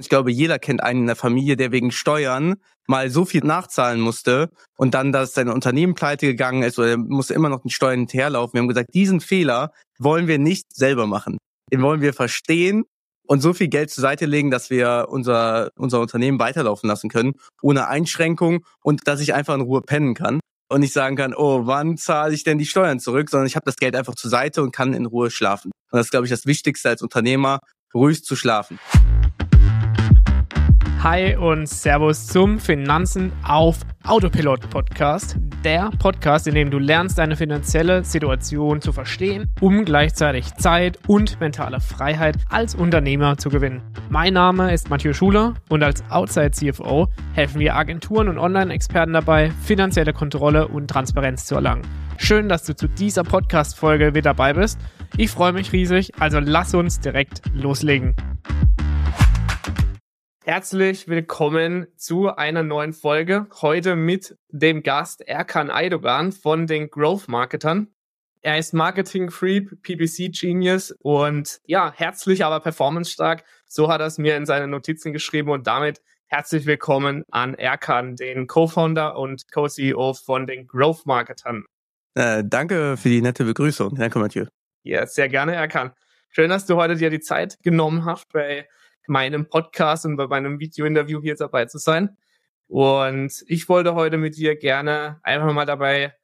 Ich glaube, jeder kennt einen in der Familie, der wegen Steuern mal so viel nachzahlen musste und dann, dass sein Unternehmen pleite gegangen ist oder er musste immer noch den Steuern hinterherlaufen. Wir haben gesagt, diesen Fehler wollen wir nicht selber machen. Den wollen wir verstehen und so viel Geld zur Seite legen, dass wir unser, unser Unternehmen weiterlaufen lassen können, ohne Einschränkung und dass ich einfach in Ruhe pennen kann und nicht sagen kann, oh, wann zahle ich denn die Steuern zurück, sondern ich habe das Geld einfach zur Seite und kann in Ruhe schlafen. Und das ist, glaube ich, das Wichtigste als Unternehmer, ruhig zu schlafen. Hi und Servus zum Finanzen auf Autopilot Podcast. Der Podcast, in dem du lernst, deine finanzielle Situation zu verstehen, um gleichzeitig Zeit und mentale Freiheit als Unternehmer zu gewinnen. Mein Name ist Mathieu Schuler und als Outside CFO helfen wir Agenturen und Online-Experten dabei, finanzielle Kontrolle und Transparenz zu erlangen. Schön, dass du zu dieser Podcast-Folge wieder dabei bist. Ich freue mich riesig, also lass uns direkt loslegen. Herzlich willkommen zu einer neuen Folge. Heute mit dem Gast Erkan Aydogan von den Growth Marketern. Er ist Marketing Freak, PPC Genius und ja, herzlich, aber performance-stark. So hat er es mir in seine Notizen geschrieben und damit herzlich willkommen an Erkan, den Co-Founder und Co-CEO von den Growth Marketern. Äh, danke für die nette Begrüßung. Danke, Mathieu. Ja, sehr gerne, Erkan. Schön, dass du heute dir die Zeit genommen hast, bei meinem Podcast und bei meinem Video-Interview hier dabei zu sein. Und ich wollte heute mit dir gerne einfach mal dabei,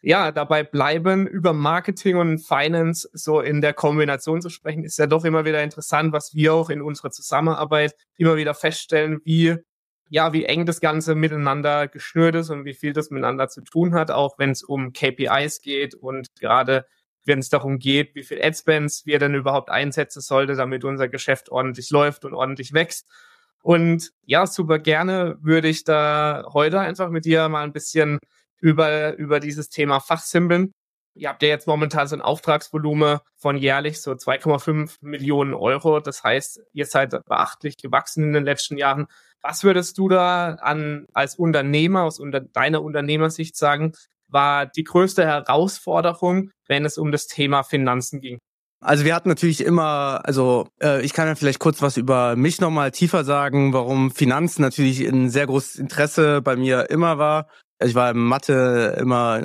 ja, dabei bleiben, über Marketing und Finance so in der Kombination zu sprechen. Ist ja doch immer wieder interessant, was wir auch in unserer Zusammenarbeit immer wieder feststellen, wie ja, wie eng das Ganze miteinander geschnürt ist und wie viel das miteinander zu tun hat, auch wenn es um KPIs geht und gerade wenn es darum geht, wie viel Adspends wir denn überhaupt einsetzen sollte, damit unser Geschäft ordentlich läuft und ordentlich wächst. Und ja, super gerne würde ich da heute einfach mit dir mal ein bisschen über, über dieses Thema fachsimpeln. Ihr habt ja jetzt momentan so ein Auftragsvolumen von jährlich so 2,5 Millionen Euro. Das heißt, ihr seid beachtlich gewachsen in den letzten Jahren. Was würdest du da an, als Unternehmer, aus unter, deiner Unternehmersicht sagen, war die größte Herausforderung, wenn es um das Thema Finanzen ging? Also wir hatten natürlich immer, also äh, ich kann ja vielleicht kurz was über mich nochmal tiefer sagen, warum Finanzen natürlich ein sehr großes Interesse bei mir immer war. Ich war in Mathe immer,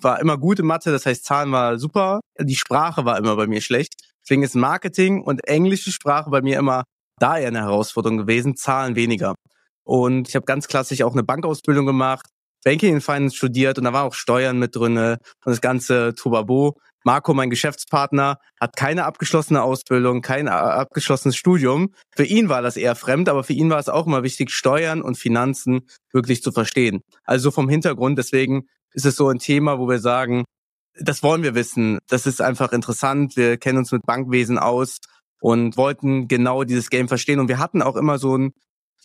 war immer gut in Mathe, das heißt Zahlen war super. Die Sprache war immer bei mir schlecht. Deswegen ist Marketing und englische Sprache bei mir immer da eher eine Herausforderung gewesen, Zahlen weniger. Und ich habe ganz klassisch auch eine Bankausbildung gemacht, Banking and Finance studiert und da war auch Steuern mit drinne und das ganze Tubabo. Marco, mein Geschäftspartner, hat keine abgeschlossene Ausbildung, kein abgeschlossenes Studium. Für ihn war das eher fremd, aber für ihn war es auch immer wichtig, Steuern und Finanzen wirklich zu verstehen. Also vom Hintergrund, deswegen ist es so ein Thema, wo wir sagen, das wollen wir wissen. Das ist einfach interessant. Wir kennen uns mit Bankwesen aus und wollten genau dieses Game verstehen. Und wir hatten auch immer so ein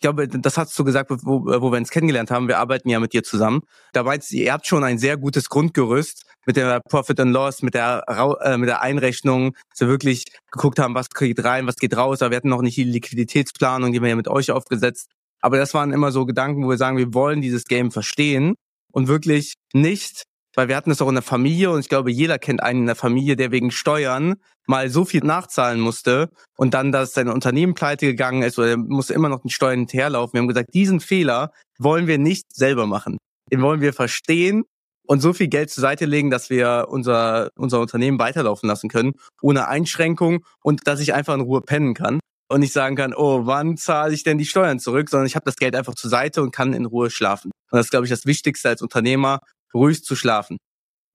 glaube, das hast du gesagt, wo, wo wir uns kennengelernt haben. Wir arbeiten ja mit dir zusammen. Da meinst ihr habt schon ein sehr gutes Grundgerüst mit der Profit and Loss, mit der, äh, mit der Einrechnung, dass wir wirklich geguckt haben, was geht rein, was geht raus. Aber wir hatten noch nicht die Liquiditätsplanung, die wir ja mit euch aufgesetzt. Aber das waren immer so Gedanken, wo wir sagen, wir wollen dieses Game verstehen und wirklich nicht weil wir hatten es auch in der Familie und ich glaube, jeder kennt einen in der Familie, der wegen Steuern mal so viel nachzahlen musste und dann, dass sein Unternehmen pleite gegangen ist oder er musste immer noch den Steuern hinterherlaufen. Wir haben gesagt, diesen Fehler wollen wir nicht selber machen. Den wollen wir verstehen und so viel Geld zur Seite legen, dass wir unser, unser Unternehmen weiterlaufen lassen können, ohne Einschränkung und dass ich einfach in Ruhe pennen kann und nicht sagen kann, oh, wann zahle ich denn die Steuern zurück, sondern ich habe das Geld einfach zur Seite und kann in Ruhe schlafen. Und das ist, glaube ich, das Wichtigste als Unternehmer, ruhig zu schlafen.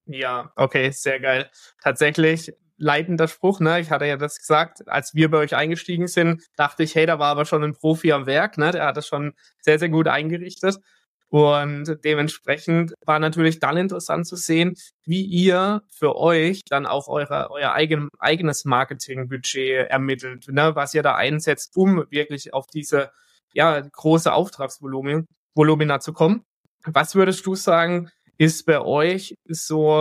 Ja, okay, sehr geil. Tatsächlich leitender Spruch, ne? Ich hatte ja das gesagt, als wir bei euch eingestiegen sind, dachte ich, hey, da war aber schon ein Profi am Werk, ne? Der hat das schon sehr, sehr gut eingerichtet. Und dementsprechend war natürlich dann interessant zu sehen, wie ihr für euch dann auch eure, euer eigen, eigenes Marketingbudget ermittelt, ne? was ihr da einsetzt, um wirklich auf diese ja, große Auftragsvolumina Volumina zu kommen. Was würdest du sagen, ist bei euch so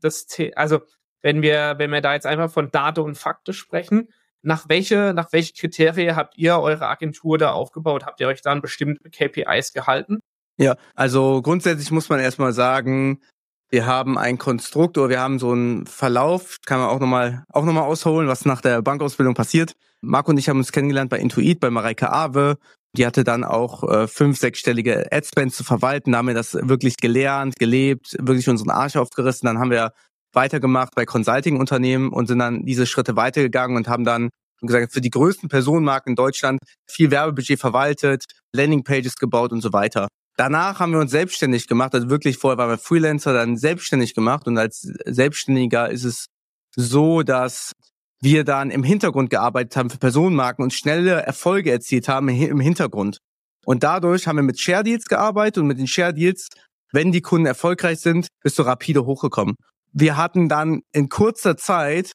das, also wenn wir, wenn wir da jetzt einfach von Daten und Fakten sprechen, nach welche, nach welche Kriterien habt ihr eure Agentur da aufgebaut? Habt ihr euch dann bestimmte KPIs gehalten? Ja, also grundsätzlich muss man erstmal sagen, Wir haben ein Konstrukt oder wir haben so einen Verlauf, kann man auch nochmal auch noch mal ausholen, was nach der Bankausbildung passiert. Marco und ich haben uns kennengelernt bei Intuit, bei Mareike Awe. Die hatte dann auch äh, fünf, sechsstellige Adspends zu verwalten. Da haben wir das wirklich gelernt, gelebt, wirklich unseren Arsch aufgerissen. Dann haben wir weitergemacht bei Consulting-Unternehmen und sind dann diese Schritte weitergegangen und haben dann gesagt, für die größten Personenmarken in Deutschland viel Werbebudget verwaltet, Landingpages gebaut und so weiter. Danach haben wir uns selbstständig gemacht, also wirklich vorher waren wir Freelancer, dann selbstständig gemacht und als Selbstständiger ist es so, dass wir dann im Hintergrund gearbeitet haben für Personenmarken und schnelle Erfolge erzielt haben im Hintergrund. Und dadurch haben wir mit Share Deals gearbeitet und mit den Share Deals, wenn die Kunden erfolgreich sind, bist du rapide hochgekommen. Wir hatten dann in kurzer Zeit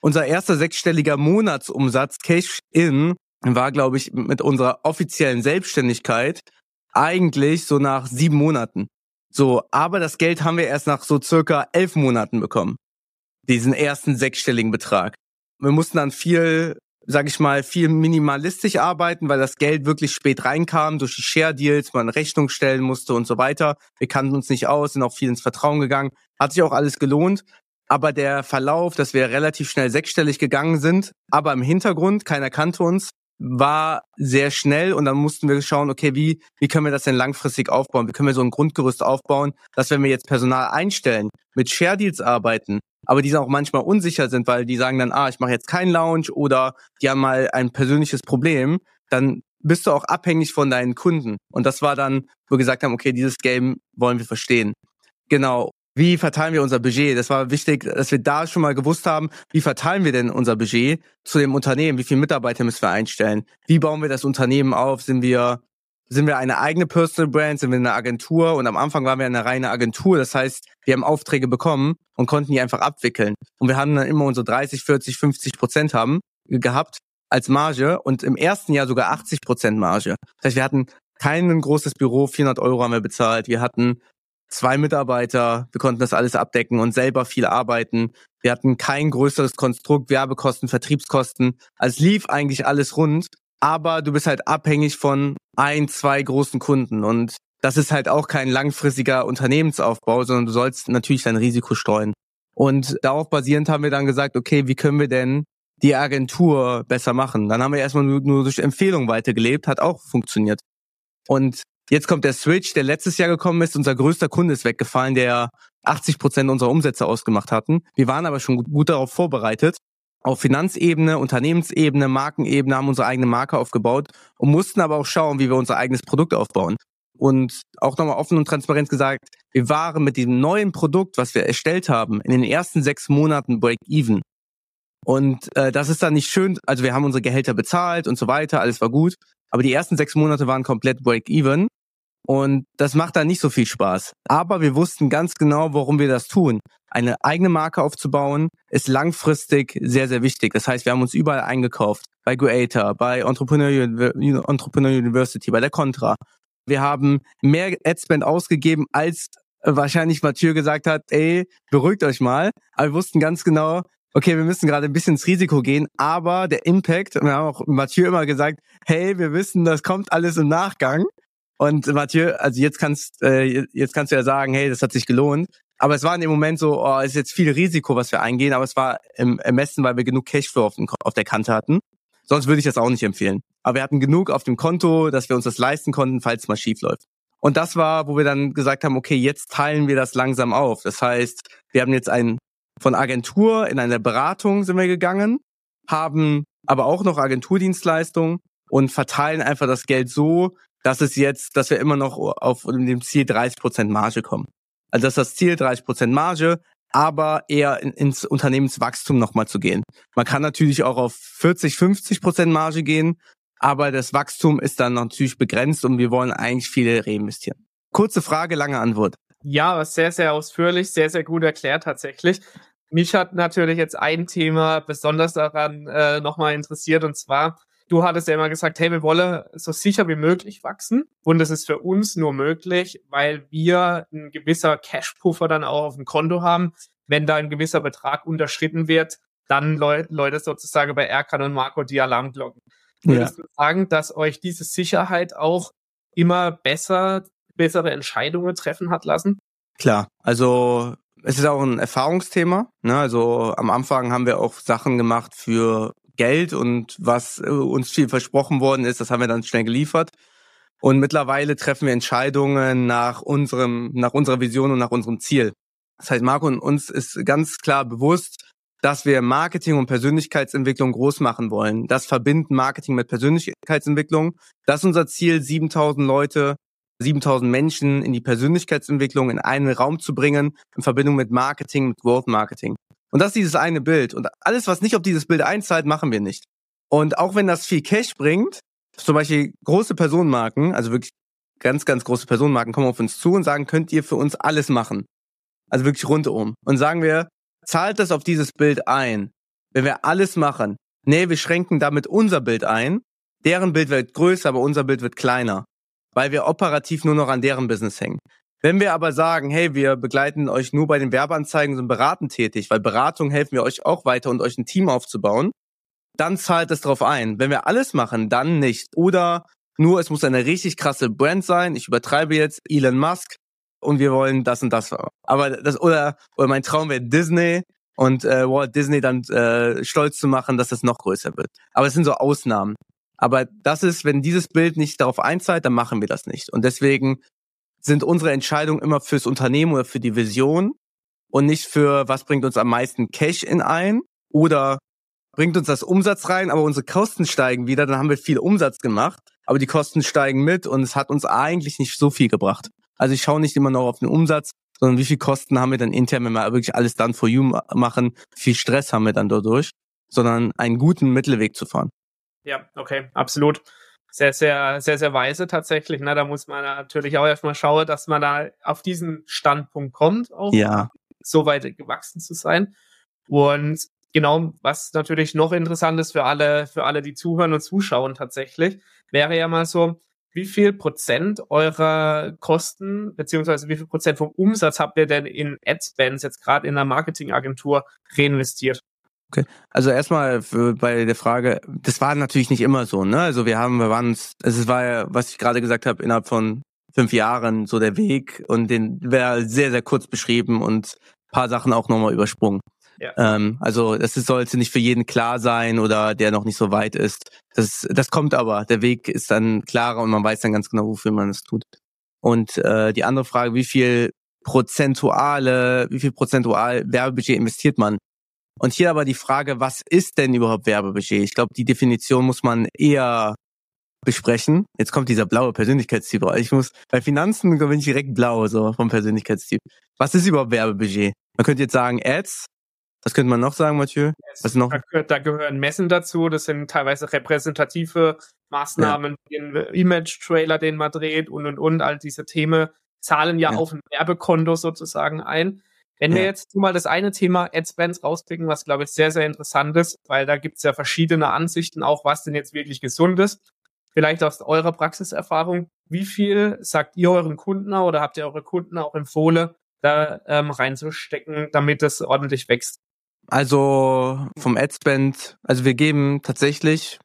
unser erster sechsstelliger Monatsumsatz Cash In war, glaube ich, mit unserer offiziellen Selbstständigkeit eigentlich so nach sieben Monaten. So, aber das Geld haben wir erst nach so circa elf Monaten bekommen. Diesen ersten sechsstelligen Betrag. Wir mussten dann viel, sag ich mal, viel minimalistisch arbeiten, weil das Geld wirklich spät reinkam durch die Share Deals, man Rechnung stellen musste und so weiter. Wir kannten uns nicht aus, sind auch viel ins Vertrauen gegangen. Hat sich auch alles gelohnt. Aber der Verlauf, dass wir relativ schnell sechsstellig gegangen sind, aber im Hintergrund, keiner kannte uns, war sehr schnell und dann mussten wir schauen, okay, wie, wie können wir das denn langfristig aufbauen? Wie können wir so ein Grundgerüst aufbauen, dass wenn wir jetzt Personal einstellen, mit Share Deals arbeiten, aber die auch manchmal unsicher sind, weil die sagen dann, ah, ich mache jetzt keinen Lounge oder die haben mal ein persönliches Problem, dann bist du auch abhängig von deinen Kunden. Und das war dann, wo wir gesagt haben, okay, dieses Game wollen wir verstehen. Genau wie verteilen wir unser Budget? Das war wichtig, dass wir da schon mal gewusst haben, wie verteilen wir denn unser Budget zu dem Unternehmen? Wie viele Mitarbeiter müssen wir einstellen? Wie bauen wir das Unternehmen auf? Sind wir, sind wir eine eigene Personal Brand? Sind wir eine Agentur? Und am Anfang waren wir eine reine Agentur. Das heißt, wir haben Aufträge bekommen und konnten die einfach abwickeln. Und wir haben dann immer unsere 30, 40, 50 Prozent haben gehabt als Marge und im ersten Jahr sogar 80 Prozent Marge. Das heißt, wir hatten kein großes Büro, 400 Euro haben wir bezahlt. Wir hatten zwei Mitarbeiter, wir konnten das alles abdecken und selber viel arbeiten. Wir hatten kein größeres Konstrukt, Werbekosten, Vertriebskosten. Also es lief eigentlich alles rund, aber du bist halt abhängig von ein, zwei großen Kunden und das ist halt auch kein langfristiger Unternehmensaufbau, sondern du sollst natürlich dein Risiko streuen. Und darauf basierend haben wir dann gesagt, okay, wie können wir denn die Agentur besser machen? Dann haben wir erstmal nur, nur durch Empfehlung weitergelebt, hat auch funktioniert. Und Jetzt kommt der Switch, der letztes Jahr gekommen ist. Unser größter Kunde ist weggefallen, der 80 Prozent unserer Umsätze ausgemacht hatten. Wir waren aber schon gut darauf vorbereitet. Auf Finanzebene, Unternehmensebene, Markenebene haben unsere eigene Marke aufgebaut und mussten aber auch schauen, wie wir unser eigenes Produkt aufbauen. Und auch nochmal offen und transparent gesagt, wir waren mit diesem neuen Produkt, was wir erstellt haben, in den ersten sechs Monaten Break-Even. Und äh, das ist dann nicht schön. Also wir haben unsere Gehälter bezahlt und so weiter, alles war gut. Aber die ersten sechs Monate waren komplett Break-Even. Und das macht dann nicht so viel Spaß. Aber wir wussten ganz genau, warum wir das tun. Eine eigene Marke aufzubauen, ist langfristig sehr, sehr wichtig. Das heißt, wir haben uns überall eingekauft. Bei Creator, bei Entrepreneur, Entrepreneur University, bei der Contra. Wir haben mehr Adspend ausgegeben, als wahrscheinlich Mathieu gesagt hat, ey, beruhigt euch mal. Aber wir wussten ganz genau, okay, wir müssen gerade ein bisschen ins Risiko gehen, aber der Impact, wir haben auch Mathieu immer gesagt, hey, wir wissen, das kommt alles im Nachgang. Und Mathieu, also jetzt kannst, äh, jetzt kannst du ja sagen, hey, das hat sich gelohnt. Aber es war in dem Moment so, oh, ist jetzt viel Risiko, was wir eingehen, aber es war im Ermessen, weil wir genug Cashflow auf, auf der Kante hatten. Sonst würde ich das auch nicht empfehlen. Aber wir hatten genug auf dem Konto, dass wir uns das leisten konnten, falls es mal schief läuft. Und das war, wo wir dann gesagt haben, okay, jetzt teilen wir das langsam auf. Das heißt, wir haben jetzt ein von Agentur in eine Beratung sind wir gegangen, haben aber auch noch Agenturdienstleistungen und verteilen einfach das Geld so, dass es jetzt, dass wir immer noch auf dem Ziel 30 Prozent Marge kommen. Also das ist das Ziel, 30 Prozent Marge, aber eher in, ins Unternehmenswachstum nochmal zu gehen. Man kann natürlich auch auf 40, 50 Prozent Marge gehen, aber das Wachstum ist dann natürlich begrenzt und wir wollen eigentlich viele reinvestieren. Kurze Frage, lange Antwort. Ja, sehr, sehr ausführlich, sehr, sehr gut erklärt tatsächlich. Mich hat natürlich jetzt ein Thema besonders daran äh, nochmal interessiert und zwar, du hattest ja immer gesagt, hey, wir wollen so sicher wie möglich wachsen. Und das ist für uns nur möglich, weil wir ein gewisser Cash-Puffer dann auch auf dem Konto haben. Wenn da ein gewisser Betrag unterschritten wird, dann Leute sozusagen bei Erkan und Marco die Alarmglocken. Würdest ja. du sagen, dass euch diese Sicherheit auch immer besser, bessere Entscheidungen treffen hat lassen? Klar, also es ist auch ein Erfahrungsthema. Ne? Also am Anfang haben wir auch Sachen gemacht für Geld und was äh, uns viel versprochen worden ist, das haben wir dann schnell geliefert. Und mittlerweile treffen wir Entscheidungen nach unserem, nach unserer Vision und nach unserem Ziel. Das heißt, Marco und uns ist ganz klar bewusst, dass wir Marketing und Persönlichkeitsentwicklung groß machen wollen. Das verbinden Marketing mit Persönlichkeitsentwicklung. Das ist unser Ziel, 7000 Leute, 7000 Menschen in die Persönlichkeitsentwicklung in einen Raum zu bringen, in Verbindung mit Marketing, mit Growth Marketing. Und das ist dieses eine Bild. Und alles, was nicht auf dieses Bild einzahlt, machen wir nicht. Und auch wenn das viel Cash bringt, zum Beispiel große Personenmarken, also wirklich ganz, ganz große Personenmarken kommen auf uns zu und sagen, könnt ihr für uns alles machen. Also wirklich rundum. Und sagen wir, zahlt das auf dieses Bild ein. Wenn wir alles machen, nee, wir schränken damit unser Bild ein. Deren Bild wird größer, aber unser Bild wird kleiner. Weil wir operativ nur noch an deren Business hängen. Wenn wir aber sagen, hey, wir begleiten euch nur bei den Werbeanzeigen, sind beratend tätig, weil Beratung helfen wir euch auch weiter und euch ein Team aufzubauen, dann zahlt es drauf ein. Wenn wir alles machen, dann nicht. Oder nur, es muss eine richtig krasse Brand sein. Ich übertreibe jetzt Elon Musk und wir wollen das und das. Aber das, oder, oder mein Traum wäre Disney und äh, Walt Disney dann äh, stolz zu machen, dass das noch größer wird. Aber es sind so Ausnahmen. Aber das ist, wenn dieses Bild nicht darauf einzahlt, dann machen wir das nicht. Und deswegen sind unsere Entscheidungen immer fürs Unternehmen oder für die Vision und nicht für, was bringt uns am meisten Cash in ein oder bringt uns das Umsatz rein, aber unsere Kosten steigen wieder, dann haben wir viel Umsatz gemacht, aber die Kosten steigen mit und es hat uns eigentlich nicht so viel gebracht. Also ich schaue nicht immer noch auf den Umsatz, sondern wie viel Kosten haben wir dann intern, wenn wir wirklich alles dann for you machen, viel Stress haben wir dann dadurch, sondern einen guten Mittelweg zu fahren. Ja, okay, absolut. Sehr, sehr, sehr, sehr weise tatsächlich. Na, da muss man natürlich auch erstmal schauen, dass man da auf diesen Standpunkt kommt, auch ja. so weit gewachsen zu sein. Und genau, was natürlich noch interessant ist für alle, für alle, die zuhören und zuschauen tatsächlich, wäre ja mal so, wie viel Prozent eurer Kosten, beziehungsweise wie viel Prozent vom Umsatz habt ihr denn in Adspends jetzt gerade in der Marketingagentur reinvestiert? Okay. Also erstmal für, bei der Frage, das war natürlich nicht immer so, ne? Also wir haben, wir waren uns, also es war ja, was ich gerade gesagt habe, innerhalb von fünf Jahren so der Weg und den wäre sehr, sehr kurz beschrieben und paar Sachen auch nochmal übersprungen. Ja. Ähm, also das sollte nicht für jeden klar sein oder der noch nicht so weit ist. Das, das kommt aber. Der Weg ist dann klarer und man weiß dann ganz genau, wofür man es tut. Und äh, die andere Frage, wie viel prozentuale, wie viel prozentual Werbebudget investiert man? Und hier aber die Frage, was ist denn überhaupt Werbebudget? Ich glaube, die Definition muss man eher besprechen. Jetzt kommt dieser blaue Persönlichkeitstyp. Ich muss bei Finanzen bin ich direkt blau so vom Persönlichkeitstyp. Was ist überhaupt Werbebudget? Man könnte jetzt sagen Ads, was könnte man noch sagen, Mathieu? Was noch? Da, da, gehören Messen dazu. Das sind teilweise repräsentative Maßnahmen, ja. den Image-Trailer, den man dreht und und und. All diese Themen zahlen ja, ja. auf ein Werbekonto sozusagen ein. Wenn ja. wir jetzt mal das eine Thema Adspends rauspicken, was glaube ich sehr, sehr interessant ist, weil da gibt es ja verschiedene Ansichten, auch was denn jetzt wirklich gesund ist. Vielleicht aus eurer Praxiserfahrung, wie viel sagt ihr euren Kunden oder habt ihr eure Kunden auch empfohlen, da ähm, reinzustecken, damit es ordentlich wächst? Also vom Adspend, also wir geben tatsächlich,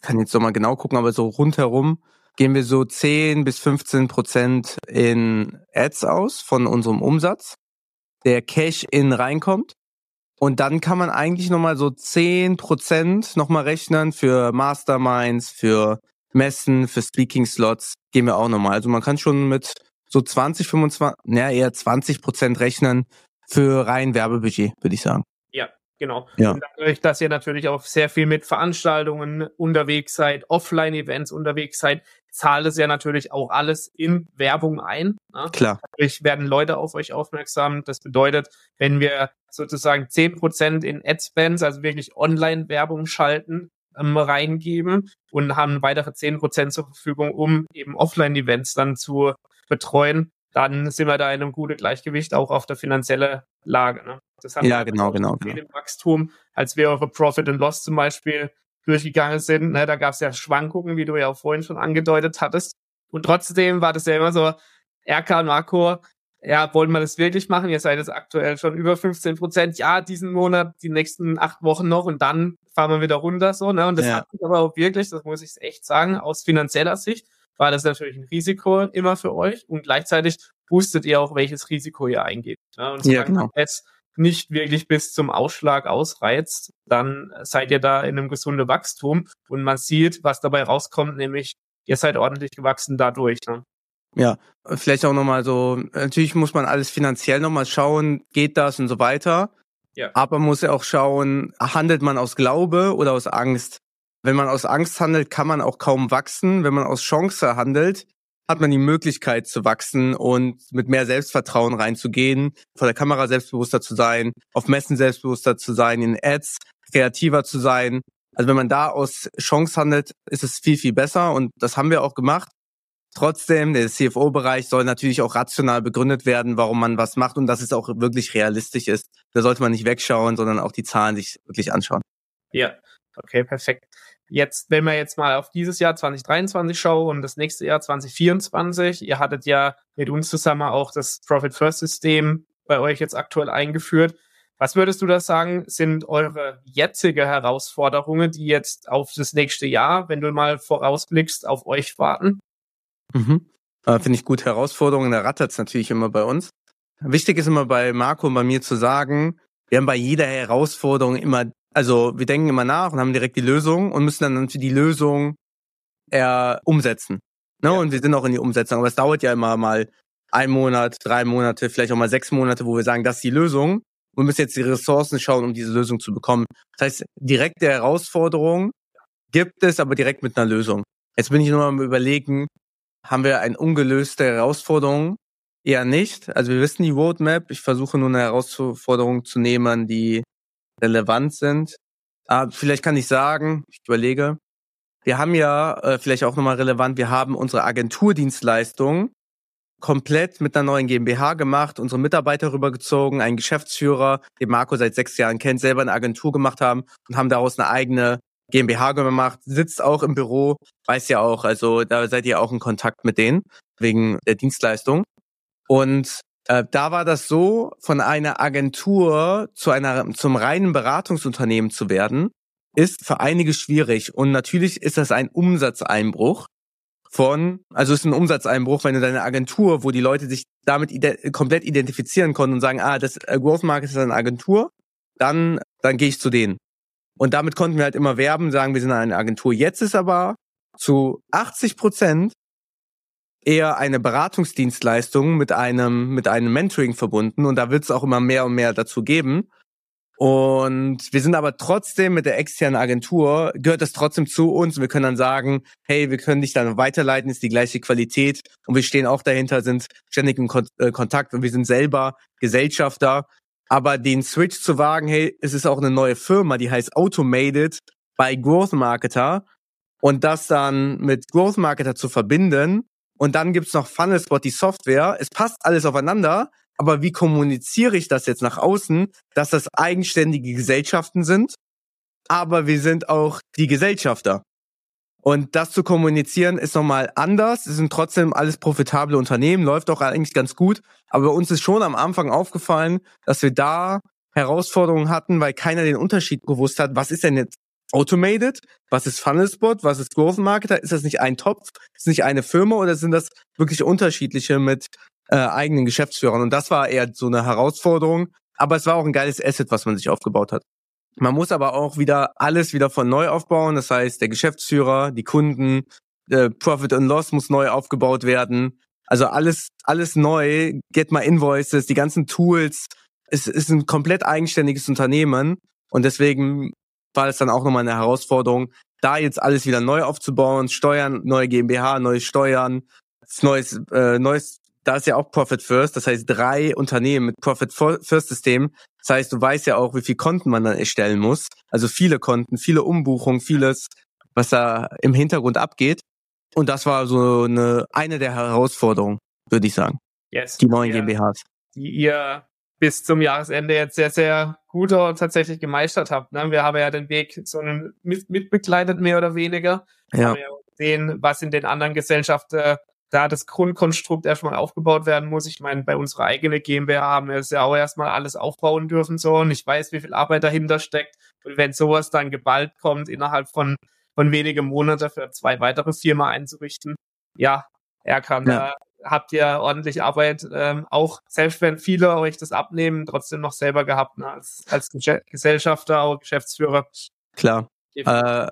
kann jetzt noch mal genau gucken, aber so rundherum geben wir so 10 bis 15 Prozent in Ads aus von unserem Umsatz, der Cash-In reinkommt. Und dann kann man eigentlich nochmal so 10 Prozent nochmal rechnen für Masterminds, für Messen, für Speaking-Slots, gehen wir auch nochmal. Also man kann schon mit so 20, 25, naja, eher 20 Prozent rechnen für rein Werbebudget, würde ich sagen. Genau. Ja. Und dadurch, dass ihr natürlich auch sehr viel mit Veranstaltungen unterwegs seid, Offline-Events unterwegs seid, zahlt es ja natürlich auch alles in Werbung ein. Ne? Klar. Dadurch werden Leute auf euch aufmerksam. Das bedeutet, wenn wir sozusagen zehn Prozent in Adspends, also wirklich Online-Werbung schalten, ähm, reingeben und haben weitere zehn Prozent zur Verfügung, um eben Offline-Events dann zu betreuen, dann sind wir da in einem guten Gleichgewicht auch auf der finanziellen Lage. Ne? Das haben ja, genau, genau, genau. Im Wachstum, als wir eure Profit and Loss zum Beispiel durchgegangen sind, ne, da gab es ja Schwankungen, wie du ja auch vorhin schon angedeutet hattest. Und trotzdem war das ja immer so, RK und Marco, ja, wollen wir das wirklich machen? Ihr seid jetzt aktuell schon über 15 Prozent. Ja, diesen Monat, die nächsten acht Wochen noch und dann fahren wir wieder runter, so, ne? Und das ja. hat mich aber auch wirklich, das muss ich echt sagen, aus finanzieller Sicht war das natürlich ein Risiko immer für euch und gleichzeitig wusstet ihr auch, welches Risiko ihr eingeht. Ja, und ja, genau. es nicht wirklich bis zum Ausschlag ausreizt, dann seid ihr da in einem gesunden Wachstum und man sieht, was dabei rauskommt, nämlich ihr seid ordentlich gewachsen dadurch. Ne? Ja, vielleicht auch nochmal so, natürlich muss man alles finanziell nochmal schauen, geht das und so weiter. Ja. Aber man muss ja auch schauen, handelt man aus Glaube oder aus Angst? Wenn man aus Angst handelt, kann man auch kaum wachsen. Wenn man aus Chance handelt, hat man die Möglichkeit zu wachsen und mit mehr Selbstvertrauen reinzugehen, vor der Kamera selbstbewusster zu sein, auf Messen selbstbewusster zu sein, in Ads kreativer zu sein. Also wenn man da aus Chance handelt, ist es viel, viel besser und das haben wir auch gemacht. Trotzdem, der CFO-Bereich soll natürlich auch rational begründet werden, warum man was macht und dass es auch wirklich realistisch ist. Da sollte man nicht wegschauen, sondern auch die Zahlen sich wirklich anschauen. Ja, okay, perfekt. Jetzt, wenn wir jetzt mal auf dieses Jahr 2023 schauen und das nächste Jahr 2024, ihr hattet ja mit uns zusammen auch das Profit First System bei euch jetzt aktuell eingeführt. Was würdest du da sagen, sind eure jetzige Herausforderungen, die jetzt auf das nächste Jahr, wenn du mal vorausblickst, auf euch warten? Mhm. Äh, Finde ich gut. Herausforderungen, da rattert es natürlich immer bei uns. Wichtig ist immer bei Marco und bei mir zu sagen, wir haben bei jeder Herausforderung immer, also wir denken immer nach und haben direkt die Lösung und müssen dann die Lösung eher umsetzen. Ne? Ja. Und wir sind auch in die Umsetzung. Aber es dauert ja immer mal ein Monat, drei Monate, vielleicht auch mal sechs Monate, wo wir sagen, das ist die Lösung. Wir müssen jetzt die Ressourcen schauen, um diese Lösung zu bekommen. Das heißt, direkte Herausforderung gibt es, aber direkt mit einer Lösung. Jetzt bin ich nur am überlegen, haben wir eine ungelöste Herausforderung? Eher nicht. Also wir wissen die Roadmap. Ich versuche nur eine Herausforderung zu nehmen, die relevant sind. Aber ah, vielleicht kann ich sagen, ich überlege, wir haben ja, äh, vielleicht auch nochmal relevant, wir haben unsere Agenturdienstleistung komplett mit einer neuen GmbH gemacht, unsere Mitarbeiter rübergezogen, einen Geschäftsführer, den Marco seit sechs Jahren kennt, selber eine Agentur gemacht haben und haben daraus eine eigene GmbH gemacht, sitzt auch im Büro, weiß ja auch, also da seid ihr auch in Kontakt mit denen wegen der Dienstleistung. Und äh, da war das so, von einer Agentur zu einer zum reinen Beratungsunternehmen zu werden, ist für einige schwierig. Und natürlich ist das ein Umsatzeinbruch von, also ist ein Umsatzeinbruch, wenn du deine Agentur, wo die Leute sich damit ide komplett identifizieren konnten und sagen, ah, das äh, Growth Market ist eine Agentur, dann, dann gehe ich zu denen. Und damit konnten wir halt immer werben, sagen, wir sind eine Agentur. Jetzt ist aber zu 80 Prozent eher eine Beratungsdienstleistung mit einem, mit einem Mentoring verbunden. Und da wird es auch immer mehr und mehr dazu geben. Und wir sind aber trotzdem mit der externen Agentur, gehört das trotzdem zu uns. Wir können dann sagen, hey, wir können dich dann weiterleiten, ist die gleiche Qualität. Und wir stehen auch dahinter, sind ständig in äh, Kontakt und wir sind selber Gesellschafter aber den Switch zu wagen, hey, es ist auch eine neue Firma, die heißt Automated bei Growth Marketer und das dann mit Growth Marketer zu verbinden und dann gibt's noch Funnelspot, die Software. Es passt alles aufeinander, aber wie kommuniziere ich das jetzt nach außen, dass das eigenständige Gesellschaften sind, aber wir sind auch die Gesellschafter. Und das zu kommunizieren ist nochmal anders. Es sind trotzdem alles profitable Unternehmen, läuft auch eigentlich ganz gut. Aber uns ist schon am Anfang aufgefallen, dass wir da Herausforderungen hatten, weil keiner den Unterschied gewusst hat. Was ist denn jetzt Automated? Was ist Funnelspot? Was ist Growth Marketer? Ist das nicht ein Topf? Ist das nicht eine Firma oder sind das wirklich unterschiedliche mit äh, eigenen Geschäftsführern? Und das war eher so eine Herausforderung. Aber es war auch ein geiles Asset, was man sich aufgebaut hat. Man muss aber auch wieder alles wieder von neu aufbauen. Das heißt, der Geschäftsführer, die Kunden, äh, Profit and Loss muss neu aufgebaut werden. Also alles, alles neu. Get my Invoices, die ganzen Tools. Es ist ein komplett eigenständiges Unternehmen. Und deswegen war es dann auch nochmal eine Herausforderung, da jetzt alles wieder neu aufzubauen, Steuern, neue GmbH, neue Steuern, neues, äh, neues da ist ja auch Profit First, das heißt drei Unternehmen mit Profit First System. Das heißt, du weißt ja auch, wie viel Konten man dann erstellen muss. Also viele Konten, viele Umbuchungen, vieles, was da im Hintergrund abgeht. Und das war so eine, eine der Herausforderungen, würde ich sagen. Yes. Die neuen ja, GmbHs. Die ihr bis zum Jahresende jetzt sehr, sehr gut tatsächlich gemeistert habt. Ne? Wir haben ja den Weg so mit, mitbegleitet, mehr oder weniger. Ja. Haben ja gesehen, was in den anderen Gesellschaften da das Grundkonstrukt erstmal aufgebaut werden muss. Ich meine, bei unserer eigenen GmbH haben wir es ja auch erstmal alles aufbauen dürfen so und ich weiß, wie viel Arbeit dahinter steckt. Und wenn sowas dann geballt kommt, innerhalb von, von wenigen Monaten für zwei weitere Firmen einzurichten, ja, Erkan, ja. da habt ihr ordentlich Arbeit, ähm, auch selbst wenn viele euch das abnehmen, trotzdem noch selber gehabt, ne, als, als Gesellschafter, auch Geschäftsführer. Klar. Äh,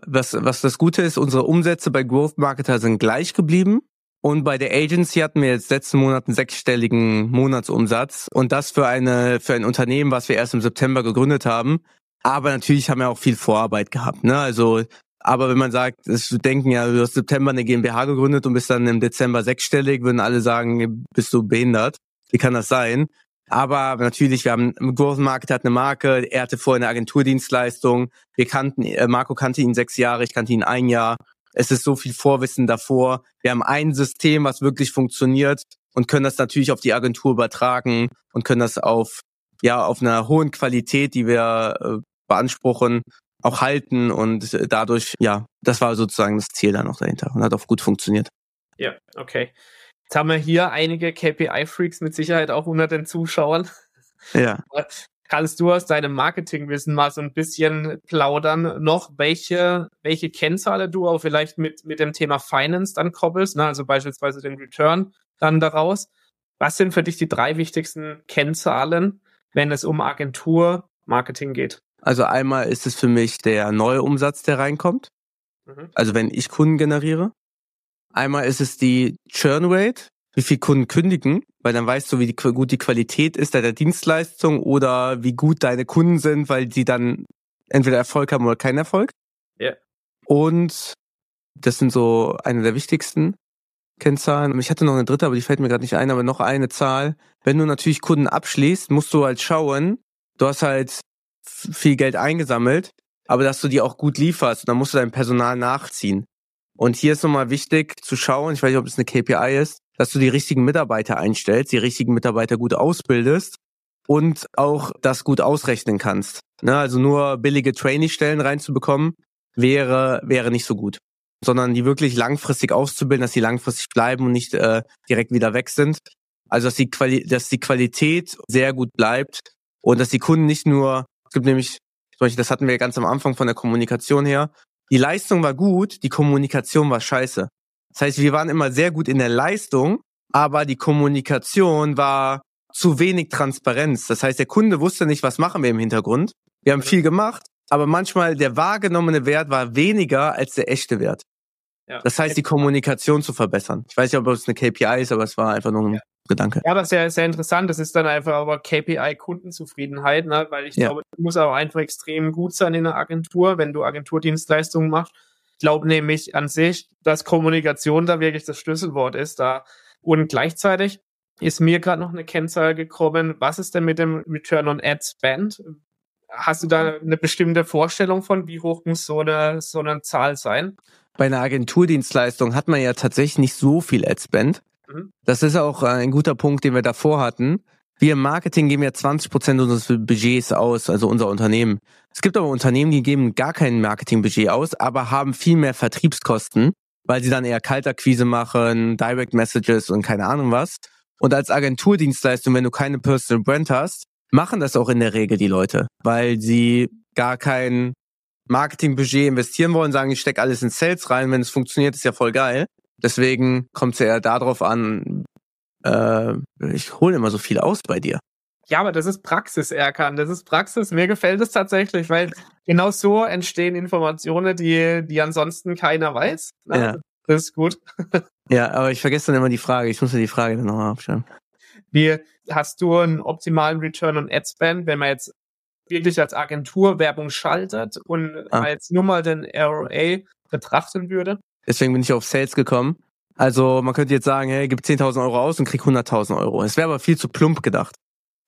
was, was das Gute ist, unsere Umsätze bei Growth Marketer sind gleich geblieben. Und bei der Agency hatten wir jetzt letzten Monat einen sechsstelligen Monatsumsatz. Und das für eine, für ein Unternehmen, was wir erst im September gegründet haben. Aber natürlich haben wir auch viel Vorarbeit gehabt, ne? Also, aber wenn man sagt, es denken ja, du hast September eine GmbH gegründet und bist dann im Dezember sechsstellig, würden alle sagen, bist du behindert? Wie kann das sein? Aber natürlich, wir haben Growth Market hat eine Marke, er hatte vorher eine Agenturdienstleistung. Wir kannten, äh, Marco kannte ihn sechs Jahre, ich kannte ihn ein Jahr. Es ist so viel Vorwissen davor. Wir haben ein System, was wirklich funktioniert und können das natürlich auf die Agentur übertragen und können das auf ja auf einer hohen Qualität, die wir äh, beanspruchen, auch halten und dadurch ja, das war sozusagen das Ziel dann noch dahinter und hat auch gut funktioniert. Ja, okay. Jetzt haben wir hier einige KPI-Freaks mit Sicherheit auch unter den Zuschauern. Ja. Kannst du aus deinem Marketingwissen mal so ein bisschen plaudern noch, welche, welche Kennzahlen du auch vielleicht mit, mit dem Thema Finance dann koppelst, ne? also beispielsweise den Return dann daraus. Was sind für dich die drei wichtigsten Kennzahlen, wenn es um Agentur-Marketing geht? Also einmal ist es für mich der neue Umsatz, der reinkommt. Mhm. Also wenn ich Kunden generiere. Einmal ist es die Churn Rate, wie viel Kunden kündigen, weil dann weißt du, wie die, gut die Qualität ist deiner Dienstleistung oder wie gut deine Kunden sind, weil die dann entweder Erfolg haben oder keinen Erfolg. Ja. Und das sind so eine der wichtigsten Kennzahlen. Ich hatte noch eine dritte, aber die fällt mir gerade nicht ein, aber noch eine Zahl. Wenn du natürlich Kunden abschließt, musst du halt schauen, du hast halt viel Geld eingesammelt, aber dass du die auch gut lieferst. dann musst du dein Personal nachziehen. Und hier ist nochmal wichtig zu schauen, ich weiß nicht, ob es eine KPI ist, dass du die richtigen Mitarbeiter einstellst, die richtigen Mitarbeiter gut ausbildest und auch das gut ausrechnen kannst. Ne? Also nur billige Trainee-Stellen reinzubekommen, wäre, wäre nicht so gut. Sondern die wirklich langfristig auszubilden, dass sie langfristig bleiben und nicht äh, direkt wieder weg sind. Also dass die, Quali dass die Qualität sehr gut bleibt und dass die Kunden nicht nur, es gibt nämlich, das hatten wir ganz am Anfang von der Kommunikation her, die Leistung war gut, die Kommunikation war scheiße. Das heißt, wir waren immer sehr gut in der Leistung, aber die Kommunikation war zu wenig Transparenz. Das heißt, der Kunde wusste nicht, was machen wir im Hintergrund. Wir haben viel gemacht, aber manchmal der wahrgenommene Wert war weniger als der echte Wert. Ja. Das heißt, die Kommunikation zu verbessern. Ich weiß nicht, ob es eine KPI ist, aber es war einfach nur ein ja. Gedanke. Ja, aber sehr, sehr interessant. Das ist dann einfach aber KPI Kundenzufriedenheit, ne? weil ich ja. glaube, du musst auch einfach extrem gut sein in der Agentur, wenn du Agenturdienstleistungen machst. Ich glaube nämlich an sich, dass Kommunikation da wirklich das Schlüsselwort ist da. Und gleichzeitig ist mir gerade noch eine Kennzahl gekommen. Was ist denn mit dem Return on Ad Spend? Hast du da eine bestimmte Vorstellung von, wie hoch muss so eine, so eine Zahl sein? Bei einer Agenturdienstleistung hat man ja tatsächlich nicht so viel Ad Spend. Mhm. Das ist auch ein guter Punkt, den wir davor hatten. Wir im Marketing geben ja 20 Prozent unseres Budgets aus, also unser Unternehmen. Es gibt aber Unternehmen, die geben gar kein Marketingbudget aus, aber haben viel mehr Vertriebskosten, weil sie dann eher Kaltakquise machen, Direct Messages und keine Ahnung was. Und als Agenturdienstleistung, wenn du keine Personal Brand hast, machen das auch in der Regel die Leute, weil sie gar kein Marketingbudget investieren wollen, sagen, ich stecke alles in Sales rein, wenn es funktioniert, ist ja voll geil. Deswegen kommt es ja eher darauf an, äh, ich hole immer so viel aus bei dir. Ja, aber das ist Praxis, Erkan. Das ist Praxis. Mir gefällt es tatsächlich, weil genau so entstehen Informationen, die, die ansonsten keiner weiß. Na, ja. Das ist gut. Ja, aber ich vergesse dann immer die Frage. Ich muss mir die Frage dann nochmal abschreiben. Wie hast du einen optimalen Return on Ad Spend, wenn man jetzt wirklich als Agentur Werbung schaltet und ah. als nur mal den ROA betrachten würde? Deswegen bin ich auf Sales gekommen. Also man könnte jetzt sagen, hey, gib 10.000 Euro aus und krieg 100.000 Euro. Es wäre aber viel zu plump gedacht.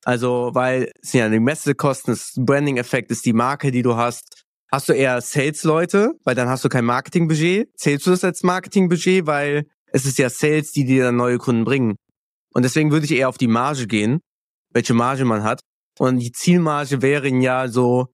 Also, weil es sind ja die Messekosten, das Branding-Effekt ist die Marke, die du hast. Hast du eher Sales-Leute, weil dann hast du kein Marketing-Budget. Zählst du das als Marketing-Budget, weil es ist ja Sales, die dir dann neue Kunden bringen. Und deswegen würde ich eher auf die Marge gehen, welche Marge man hat. Und die Zielmarge wären ja so,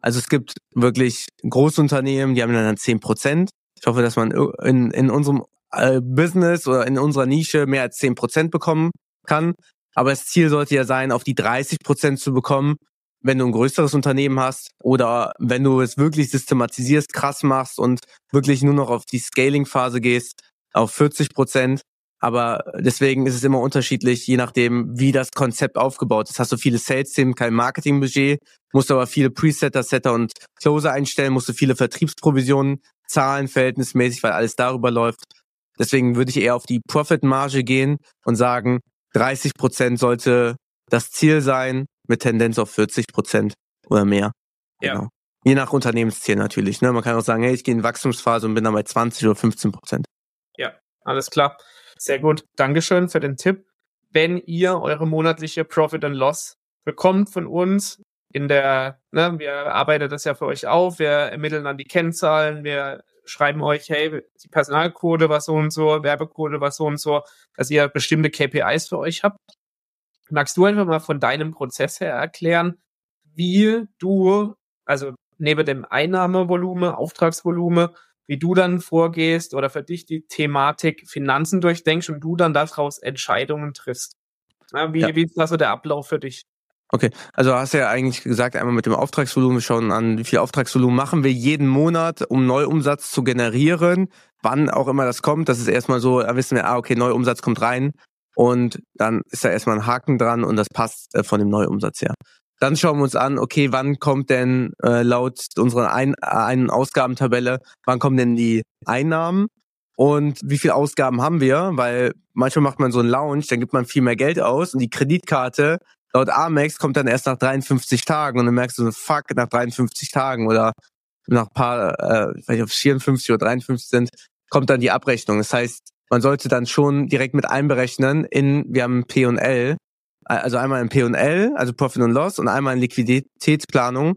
also es gibt wirklich Großunternehmen, die haben dann 10 Prozent. Ich hoffe, dass man in, in unserem äh, Business oder in unserer Nische mehr als 10 Prozent bekommen kann. Aber das Ziel sollte ja sein, auf die 30 Prozent zu bekommen, wenn du ein größeres Unternehmen hast oder wenn du es wirklich systematisierst, krass machst und wirklich nur noch auf die Scaling-Phase gehst, auf 40 Prozent. Aber deswegen ist es immer unterschiedlich, je nachdem, wie das Konzept aufgebaut ist. Hast du viele Sales-Themen, kein Marketing-Budget, musst aber viele Presetter, Setter und Closer einstellen, musst du viele Vertriebsprovisionen zahlen, verhältnismäßig, weil alles darüber läuft. Deswegen würde ich eher auf die Profit-Marge gehen und sagen, 30 Prozent sollte das Ziel sein, mit Tendenz auf 40 Prozent oder mehr. Ja. Genau. Je nach Unternehmensziel natürlich. Ne? Man kann auch sagen, hey, ich gehe in Wachstumsphase und bin dann bei 20 oder 15 Prozent. Ja, alles klar. Sehr gut. Dankeschön für den Tipp. Wenn ihr eure monatliche Profit and Loss bekommt von uns, in der, ne, wir arbeiten das ja für euch auf, wir ermitteln dann die Kennzahlen, wir schreiben euch, hey, die Personalcode war so und so, Werbecode war so und so, dass ihr bestimmte KPIs für euch habt. Magst du einfach mal von deinem Prozess her erklären, wie du, also neben dem Einnahmevolumen, Auftragsvolumen, wie du dann vorgehst oder für dich die Thematik Finanzen durchdenkst und du dann daraus Entscheidungen triffst. Wie, ja. wie ist da so der Ablauf für dich? Okay, also hast du ja eigentlich gesagt, einmal mit dem Auftragsvolumen schauen an, wie viel Auftragsvolumen machen wir jeden Monat, um Neuumsatz zu generieren. Wann auch immer das kommt, das ist erstmal so, da wissen wir, ah, okay, Neuumsatz kommt rein und dann ist da erstmal ein Haken dran und das passt äh, von dem Neuumsatz her. Dann schauen wir uns an, okay, wann kommt denn äh, laut unserer Ein Ein Ausgabentabelle, wann kommen denn die Einnahmen und wie viel Ausgaben haben wir? Weil manchmal macht man so einen Lounge, dann gibt man viel mehr Geld aus und die Kreditkarte laut Amex kommt dann erst nach 53 Tagen und dann merkst du so, fuck, nach 53 Tagen oder nach paar, äh, vielleicht auf 54 oder 53 sind, kommt dann die Abrechnung. Das heißt, man sollte dann schon direkt mit einberechnen in, wir haben P&L, also einmal in P&L, also Profit und Loss und einmal in Liquiditätsplanung.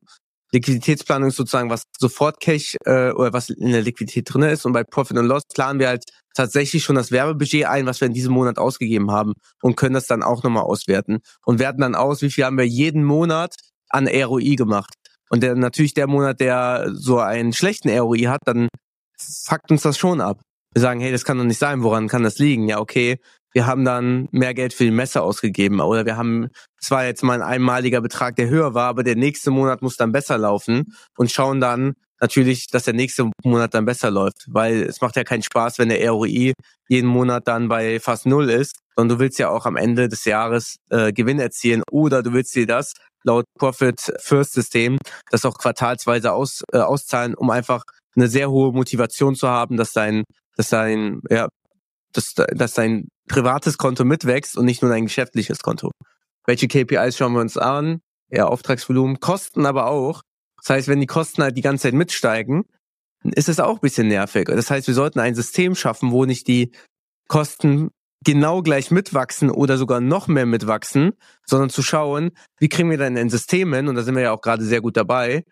Liquiditätsplanung ist sozusagen, was sofort Cash äh, oder was in der Liquidität drin ist und bei Profit und Loss planen wir halt tatsächlich schon das Werbebudget ein, was wir in diesem Monat ausgegeben haben und können das dann auch nochmal auswerten und werten dann aus, wie viel haben wir jeden Monat an ROI gemacht. Und der, natürlich der Monat, der so einen schlechten ROI hat, dann fuckt uns das schon ab. Wir sagen, hey, das kann doch nicht sein, woran kann das liegen? Ja, okay, wir haben dann mehr Geld für die Messe ausgegeben oder wir haben zwar jetzt mal ein einmaliger Betrag, der höher war, aber der nächste Monat muss dann besser laufen und schauen dann natürlich, dass der nächste Monat dann besser läuft, weil es macht ja keinen Spaß, wenn der ROI jeden Monat dann bei fast null ist, sondern du willst ja auch am Ende des Jahres äh, Gewinn erzielen oder du willst dir das laut Profit First System das auch quartalsweise aus, äh, auszahlen, um einfach eine sehr hohe Motivation zu haben, dass dein dass dein ja dass, dass dein privates Konto mitwächst und nicht nur dein geschäftliches Konto. Welche KPIs schauen wir uns an? Ja, Auftragsvolumen, Kosten aber auch. Das heißt, wenn die Kosten halt die ganze Zeit mitsteigen, dann ist es auch ein bisschen nervig. Das heißt, wir sollten ein System schaffen, wo nicht die Kosten genau gleich mitwachsen oder sogar noch mehr mitwachsen, sondern zu schauen, wie kriegen wir denn ein System hin, und da sind wir ja auch gerade sehr gut dabei,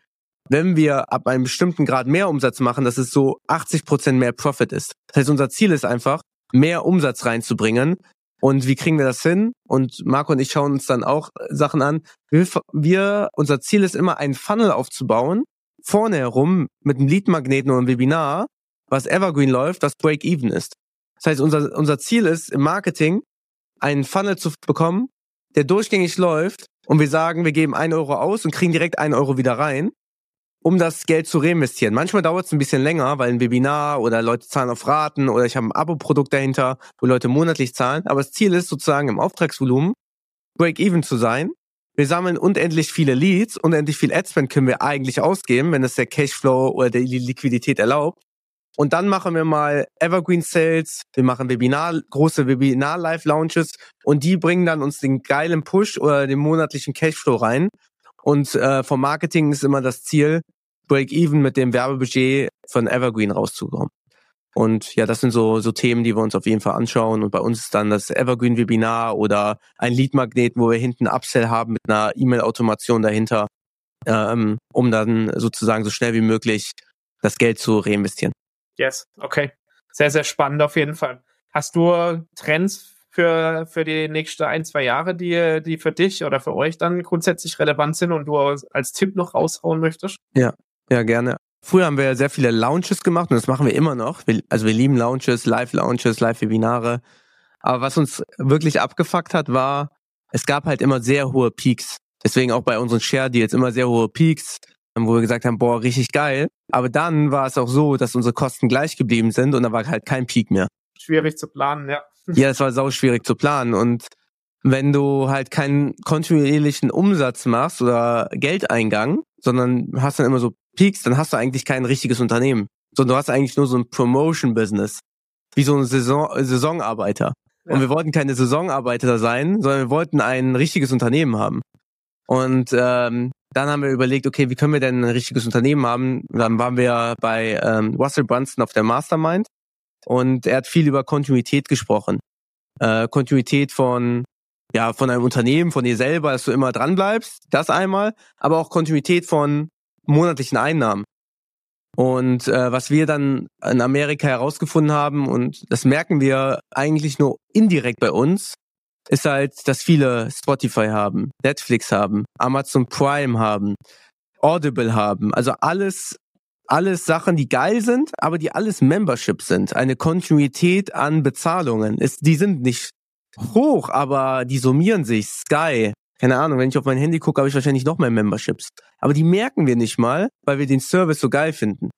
wenn wir ab einem bestimmten Grad mehr Umsatz machen, dass es so 80 Prozent mehr Profit ist. Das heißt, unser Ziel ist einfach, mehr Umsatz reinzubringen. Und wie kriegen wir das hin? Und Marco und ich schauen uns dann auch Sachen an. Wir, wir unser Ziel ist immer, einen Funnel aufzubauen, vorne herum mit einem Lead-Magneten oder einem Webinar, was Evergreen läuft, das Break-Even ist. Das heißt, unser, unser Ziel ist im Marketing, einen Funnel zu bekommen, der durchgängig läuft und wir sagen, wir geben ein Euro aus und kriegen direkt ein Euro wieder rein um das Geld zu reinvestieren. Manchmal dauert es ein bisschen länger, weil ein Webinar oder Leute zahlen auf Raten oder ich habe ein Abo-Produkt dahinter, wo Leute monatlich zahlen. Aber das Ziel ist sozusagen im Auftragsvolumen Break-Even zu sein. Wir sammeln unendlich viele Leads, unendlich viel Adspend können wir eigentlich ausgeben, wenn es der Cashflow oder die Liquidität erlaubt. Und dann machen wir mal Evergreen Sales, wir machen Webinar, große Webinar-Live-Launches und die bringen dann uns den geilen Push oder den monatlichen Cashflow rein. Und äh, vom Marketing ist immer das Ziel, Break-Even mit dem Werbebudget von Evergreen rauszukommen. Und ja, das sind so, so Themen, die wir uns auf jeden Fall anschauen. Und bei uns ist dann das Evergreen-Webinar oder ein Lead-Magnet, wo wir hinten Upsell haben mit einer E-Mail-Automation dahinter, ähm, um dann sozusagen so schnell wie möglich das Geld zu reinvestieren. Yes, okay. Sehr, sehr spannend auf jeden Fall. Hast du Trends für, für die nächsten ein, zwei Jahre, die, die für dich oder für euch dann grundsätzlich relevant sind und du als Tipp noch raushauen möchtest? Ja, ja, gerne. Früher haben wir ja sehr viele Launches gemacht und das machen wir immer noch. Also wir lieben Launches, Live-Launches, Live-Webinare. Aber was uns wirklich abgefuckt hat, war, es gab halt immer sehr hohe Peaks. Deswegen auch bei unseren Share-Deals immer sehr hohe Peaks, wo wir gesagt haben, boah, richtig geil. Aber dann war es auch so, dass unsere Kosten gleich geblieben sind und da war halt kein Peak mehr. schwierig zu planen, ja. Ja, es war sau schwierig zu planen und wenn du halt keinen kontinuierlichen Umsatz machst oder Geldeingang, sondern hast dann immer so Peaks, dann hast du eigentlich kein richtiges Unternehmen. Sondern du hast eigentlich nur so ein Promotion-Business. Wie so ein Saison, Saisonarbeiter. Ja. Und wir wollten keine Saisonarbeiter sein, sondern wir wollten ein richtiges Unternehmen haben. Und ähm, dann haben wir überlegt, okay, wie können wir denn ein richtiges Unternehmen haben? Dann waren wir bei ähm, Russell Brunson auf der Mastermind und er hat viel über Kontinuität gesprochen. Äh, Kontinuität von ja, von einem Unternehmen, von dir selber, dass du immer dran bleibst, das einmal, aber auch Kontinuität von monatlichen Einnahmen. Und äh, was wir dann in Amerika herausgefunden haben, und das merken wir eigentlich nur indirekt bei uns, ist halt, dass viele Spotify haben, Netflix haben, Amazon Prime haben, Audible haben. Also alles, alles Sachen, die geil sind, aber die alles Membership sind. Eine Kontinuität an Bezahlungen. Ist, die sind nicht hoch, aber die summieren sich. Sky, keine Ahnung, wenn ich auf mein Handy gucke, habe ich wahrscheinlich noch mehr Memberships. Aber die merken wir nicht mal, weil wir den Service so geil finden.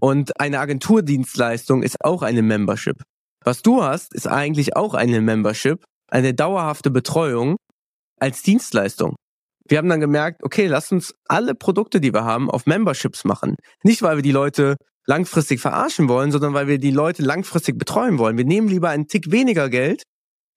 Und eine Agenturdienstleistung ist auch eine Membership. Was du hast, ist eigentlich auch eine Membership, eine dauerhafte Betreuung als Dienstleistung. Wir haben dann gemerkt, okay, lass uns alle Produkte, die wir haben, auf Memberships machen. Nicht, weil wir die Leute langfristig verarschen wollen, sondern weil wir die Leute langfristig betreuen wollen. Wir nehmen lieber einen Tick weniger Geld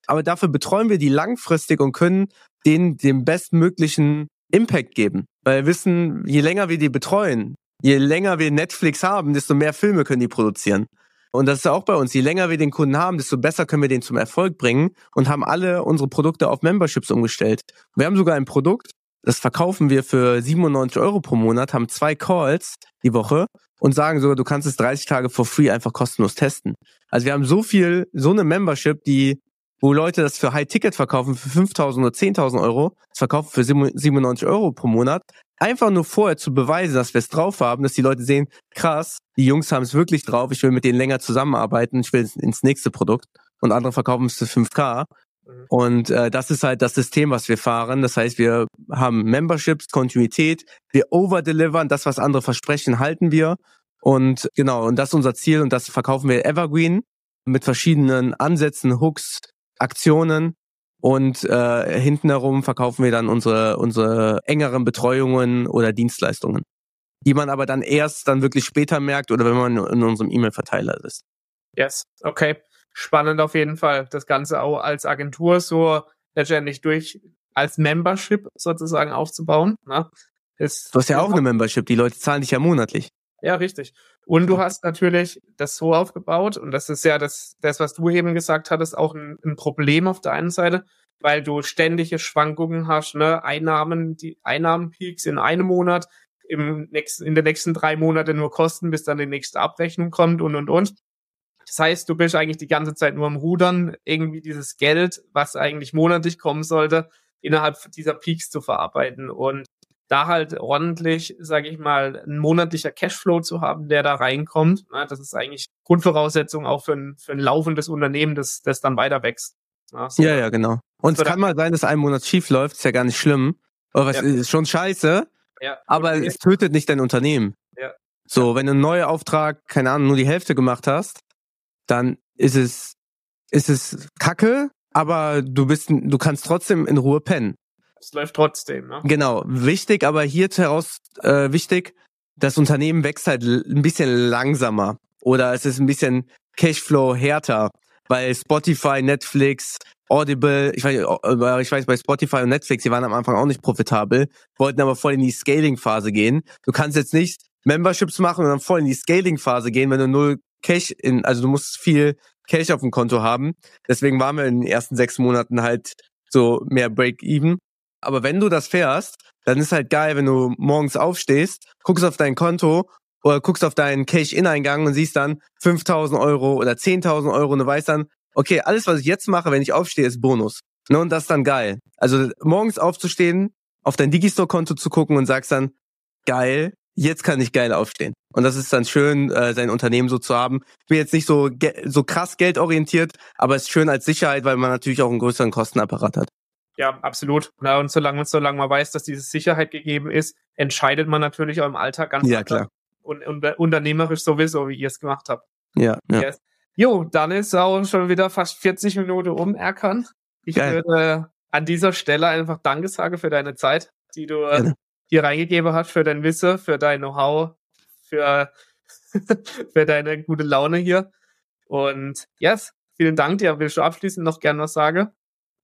aber dafür betreuen wir die langfristig und können denen den bestmöglichen Impact geben. Weil wir wissen, je länger wir die betreuen, je länger wir Netflix haben, desto mehr Filme können die produzieren. Und das ist ja auch bei uns. Je länger wir den Kunden haben, desto besser können wir den zum Erfolg bringen und haben alle unsere Produkte auf Memberships umgestellt. Wir haben sogar ein Produkt, das verkaufen wir für 97 Euro pro Monat, haben zwei Calls die Woche und sagen sogar, du kannst es 30 Tage for free einfach kostenlos testen. Also wir haben so viel, so eine Membership, die wo Leute das für High-Ticket verkaufen für 5.000 oder 10.000 Euro, das verkaufen für 97 Euro pro Monat, einfach nur vorher zu beweisen, dass wir es drauf haben, dass die Leute sehen, krass, die Jungs haben es wirklich drauf, ich will mit denen länger zusammenarbeiten, ich will ins nächste Produkt und andere verkaufen es für 5K. Mhm. Und äh, das ist halt das System, was wir fahren. Das heißt, wir haben Memberships, Kontinuität, wir overdelivern, das, was andere versprechen, halten wir. Und genau, und das ist unser Ziel und das verkaufen wir Evergreen mit verschiedenen Ansätzen, Hooks, Aktionen und äh, hinten herum verkaufen wir dann unsere, unsere engeren Betreuungen oder Dienstleistungen, die man aber dann erst dann wirklich später merkt oder wenn man in unserem E-Mail-Verteiler ist. Yes, okay. Spannend auf jeden Fall. Das Ganze auch als Agentur so letztendlich durch als Membership sozusagen aufzubauen. Ne? Ist du hast ja auch eine Membership, die Leute zahlen dich ja monatlich. Ja, richtig. Und du hast natürlich das so aufgebaut, und das ist ja das, das was du eben gesagt hattest, auch ein, ein Problem auf der einen Seite, weil du ständige Schwankungen hast, ne? Einnahmen, die Einnahmenpeaks in einem Monat, im nächsten, in den nächsten drei Monaten nur Kosten, bis dann die nächste Abrechnung kommt und und und. Das heißt, du bist eigentlich die ganze Zeit nur am Rudern, irgendwie dieses Geld, was eigentlich monatlich kommen sollte, innerhalb dieser Peaks zu verarbeiten. Und da halt ordentlich, sage ich mal, ein monatlicher Cashflow zu haben, der da reinkommt. Das ist eigentlich Grundvoraussetzung auch für ein, für ein laufendes Unternehmen, das, das dann weiter wächst. Ja, so. ja, ja, genau. Und es kann mal sein, dass ein Monat schief läuft, ist ja gar nicht schlimm. Aber es ja. ist schon scheiße. Ja. Aber okay. es tötet nicht dein Unternehmen. Ja. So, wenn du einen neuen Auftrag, keine Ahnung, nur die Hälfte gemacht hast, dann ist es, ist es kacke, aber du bist, du kannst trotzdem in Ruhe pennen. Es läuft trotzdem, ne? Genau. Wichtig, aber hier heraus äh, wichtig, das Unternehmen wächst halt ein bisschen langsamer oder es ist ein bisschen Cashflow härter, weil Spotify, Netflix, Audible, ich weiß, ich weiß bei Spotify und Netflix, die waren am Anfang auch nicht profitabel, wollten aber voll in die Scaling-Phase gehen. Du kannst jetzt nicht Memberships machen und dann voll in die Scaling-Phase gehen, wenn du null Cash in, also du musst viel Cash auf dem Konto haben. Deswegen waren wir in den ersten sechs Monaten halt so mehr Break-Even. Aber wenn du das fährst, dann ist halt geil, wenn du morgens aufstehst, guckst auf dein Konto oder guckst auf deinen Cash-In-Eingang und siehst dann 5000 Euro oder 10.000 Euro und du weißt dann, okay, alles, was ich jetzt mache, wenn ich aufstehe, ist Bonus. Ne, und das ist dann geil. Also morgens aufzustehen, auf dein Digistore-Konto zu gucken und sagst dann, geil, jetzt kann ich geil aufstehen. Und das ist dann schön, äh, sein Unternehmen so zu haben. Ich bin jetzt nicht so, so krass geldorientiert, aber es ist schön als Sicherheit, weil man natürlich auch einen größeren Kostenapparat hat. Ja, absolut. Ja, und solange, solange man weiß, dass diese Sicherheit gegeben ist, entscheidet man natürlich auch im Alltag ganz ja, klar. Und, und unternehmerisch sowieso, wie ihr es gemacht habt. Ja, ja. Yes. Jo, dann ist auch schon wieder fast 40 Minuten um, Erkan. Ich Geil. würde an dieser Stelle einfach Danke sagen für deine Zeit, die du Gerne. hier reingegeben hast, für dein Wissen, für dein Know-how, für, für deine gute Laune hier. Und yes, vielen Dank dir. Willst du abschließend noch gern was sagen?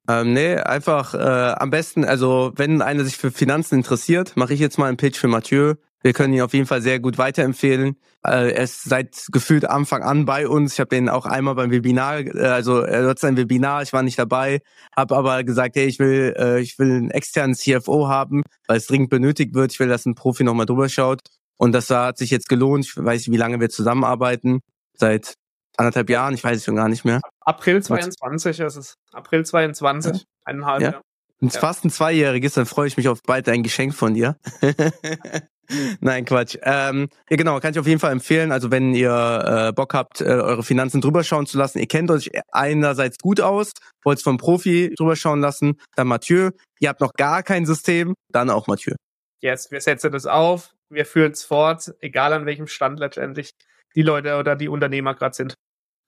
Ähm, nee, einfach äh, am besten, also wenn einer sich für Finanzen interessiert, mache ich jetzt mal einen Pitch für Mathieu. Wir können ihn auf jeden Fall sehr gut weiterempfehlen. Äh, er ist seit gefühlt Anfang an bei uns. Ich habe den auch einmal beim Webinar, äh, also er hat sein Webinar, ich war nicht dabei, habe aber gesagt, hey, ich will, äh, ich will einen externen CFO haben, weil es dringend benötigt wird. Ich will, dass ein Profi nochmal drüber schaut. Und das hat sich jetzt gelohnt. Ich weiß nicht, wie lange wir zusammenarbeiten. Seit anderthalb Jahren, ich weiß es schon gar nicht mehr. April 22 ist es. April 22, ja. eineinhalb ja. Wenn es ja. fast ein Zweijähriges, dann freue ich mich auf bald ein Geschenk von dir. Nein, Quatsch. Ähm, ja, genau, kann ich auf jeden Fall empfehlen. Also wenn ihr äh, Bock habt, äh, eure Finanzen drüber schauen zu lassen, ihr kennt euch einerseits gut aus, wollt es vom Profi drüber schauen lassen, dann Mathieu. Ihr habt noch gar kein System, dann auch Mathieu. Yes, wir setzen das auf, wir führen es fort, egal an welchem Stand letztendlich die Leute oder die Unternehmer gerade sind.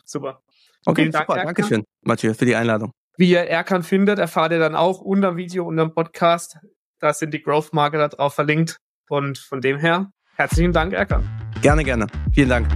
Super. Okay, Vielen Dank, super. Dankeschön, Mathieu, für die Einladung. Wie ihr Erkan findet, erfahrt ihr dann auch unter dem Video, unter dem Podcast. Da sind die Growth Marketer drauf verlinkt. Und von dem her, herzlichen Dank, Erkan. Gerne, gerne. Vielen Dank.